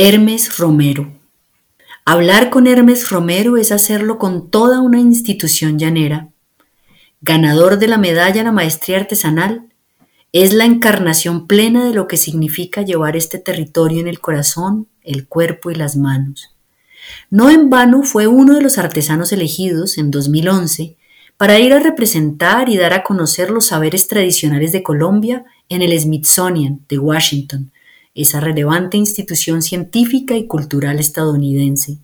Hermes Romero. Hablar con Hermes Romero es hacerlo con toda una institución llanera. Ganador de la medalla a la maestría artesanal, es la encarnación plena de lo que significa llevar este territorio en el corazón, el cuerpo y las manos. No en vano fue uno de los artesanos elegidos en 2011 para ir a representar y dar a conocer los saberes tradicionales de Colombia en el Smithsonian de Washington, esa relevante institución científica y cultural estadounidense.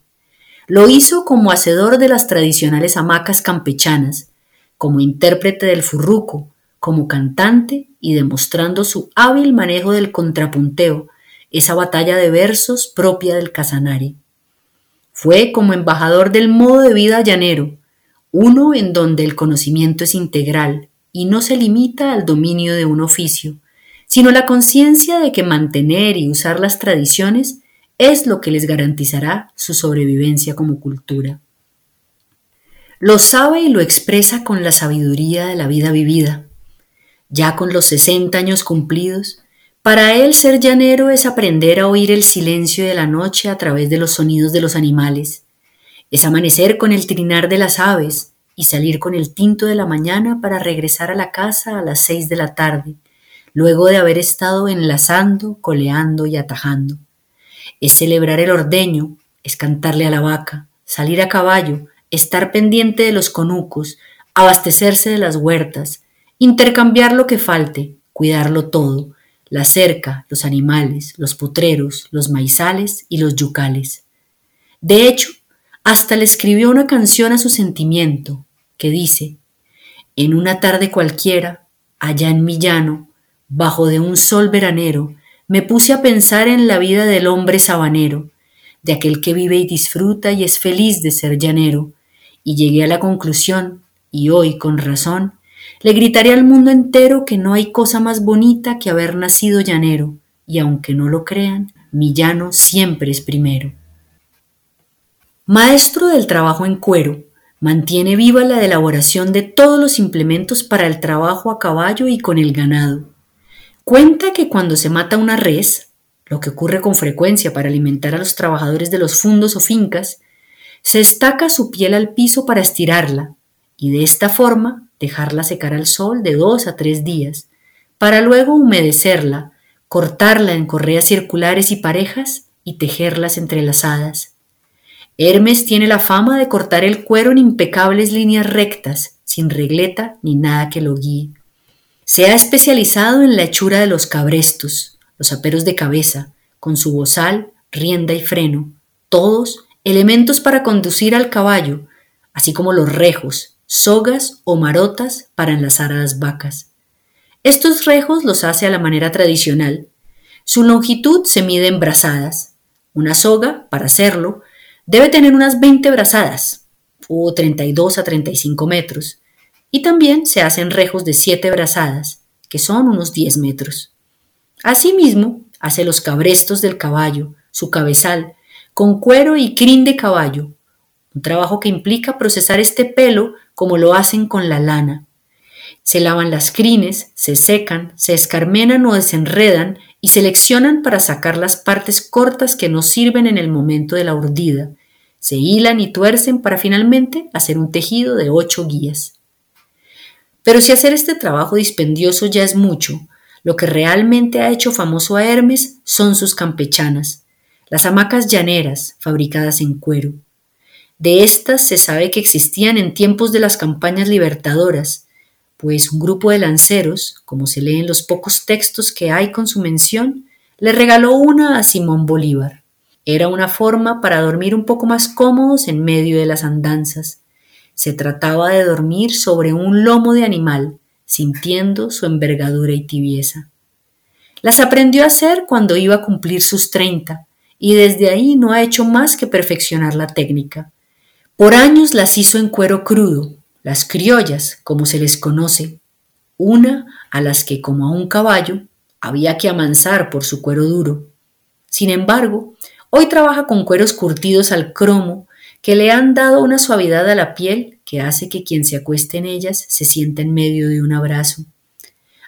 Lo hizo como hacedor de las tradicionales hamacas campechanas, como intérprete del furruco, como cantante y demostrando su hábil manejo del contrapunteo, esa batalla de versos propia del Casanare. Fue como embajador del modo de vida llanero, uno en donde el conocimiento es integral y no se limita al dominio de un oficio, sino la conciencia de que mantener y usar las tradiciones es lo que les garantizará su sobrevivencia como cultura. Lo sabe y lo expresa con la sabiduría de la vida vivida, ya con los 60 años cumplidos, para él ser llanero es aprender a oír el silencio de la noche a través de los sonidos de los animales, es amanecer con el trinar de las aves y salir con el tinto de la mañana para regresar a la casa a las seis de la tarde, luego de haber estado enlazando, coleando y atajando. Es celebrar el ordeño, es cantarle a la vaca, salir a caballo, estar pendiente de los conucos, abastecerse de las huertas, Intercambiar lo que falte, cuidarlo todo, la cerca, los animales, los potreros, los maizales y los yucales. De hecho, hasta le escribió una canción a su sentimiento, que dice, En una tarde cualquiera, allá en mi llano, bajo de un sol veranero, me puse a pensar en la vida del hombre sabanero, de aquel que vive y disfruta y es feliz de ser llanero, y llegué a la conclusión, y hoy con razón, le gritaré al mundo entero que no hay cosa más bonita que haber nacido llanero, y aunque no lo crean, mi llano siempre es primero. Maestro del trabajo en cuero, mantiene viva la elaboración de todos los implementos para el trabajo a caballo y con el ganado. Cuenta que cuando se mata una res, lo que ocurre con frecuencia para alimentar a los trabajadores de los fundos o fincas, se estaca su piel al piso para estirarla, y de esta forma dejarla secar al sol de dos a tres días, para luego humedecerla, cortarla en correas circulares y parejas y tejerlas entrelazadas. Hermes tiene la fama de cortar el cuero en impecables líneas rectas, sin regleta ni nada que lo guíe. Se ha especializado en la hechura de los cabrestos, los aperos de cabeza, con su bozal, rienda y freno, todos elementos para conducir al caballo, así como los rejos, sogas o marotas para enlazar a las vacas. Estos rejos los hace a la manera tradicional. Su longitud se mide en brazadas. Una soga, para hacerlo, debe tener unas 20 brazadas, o 32 a 35 metros, y también se hacen rejos de 7 brazadas, que son unos 10 metros. Asimismo, hace los cabrestos del caballo, su cabezal, con cuero y crin de caballo, un trabajo que implica procesar este pelo como lo hacen con la lana. Se lavan las crines, se secan, se escarmenan o desenredan y seleccionan para sacar las partes cortas que no sirven en el momento de la urdida. Se hilan y tuercen para finalmente hacer un tejido de ocho guías. Pero si hacer este trabajo dispendioso ya es mucho, lo que realmente ha hecho famoso a Hermes son sus campechanas, las hamacas llaneras fabricadas en cuero. De estas se sabe que existían en tiempos de las campañas libertadoras, pues un grupo de lanceros, como se lee en los pocos textos que hay con su mención, le regaló una a Simón Bolívar. Era una forma para dormir un poco más cómodos en medio de las andanzas. Se trataba de dormir sobre un lomo de animal, sintiendo su envergadura y tibieza. Las aprendió a hacer cuando iba a cumplir sus treinta, y desde ahí no ha hecho más que perfeccionar la técnica. Por años las hizo en cuero crudo, las criollas, como se les conoce, una a las que, como a un caballo, había que amansar por su cuero duro. Sin embargo, hoy trabaja con cueros curtidos al cromo que le han dado una suavidad a la piel que hace que quien se acueste en ellas se sienta en medio de un abrazo.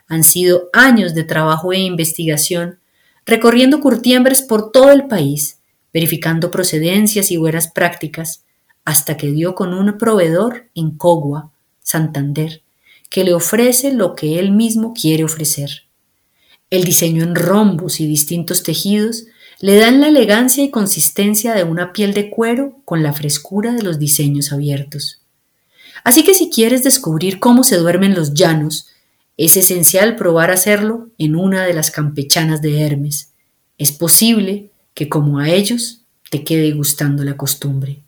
Han sido años de trabajo e investigación recorriendo curtiembres por todo el país, verificando procedencias y buenas prácticas, hasta que dio con un proveedor en Cogua, Santander, que le ofrece lo que él mismo quiere ofrecer. El diseño en rombos y distintos tejidos le dan la elegancia y consistencia de una piel de cuero con la frescura de los diseños abiertos. Así que si quieres descubrir cómo se duermen los llanos, es esencial probar hacerlo en una de las campechanas de Hermes. Es posible que como a ellos te quede gustando la costumbre.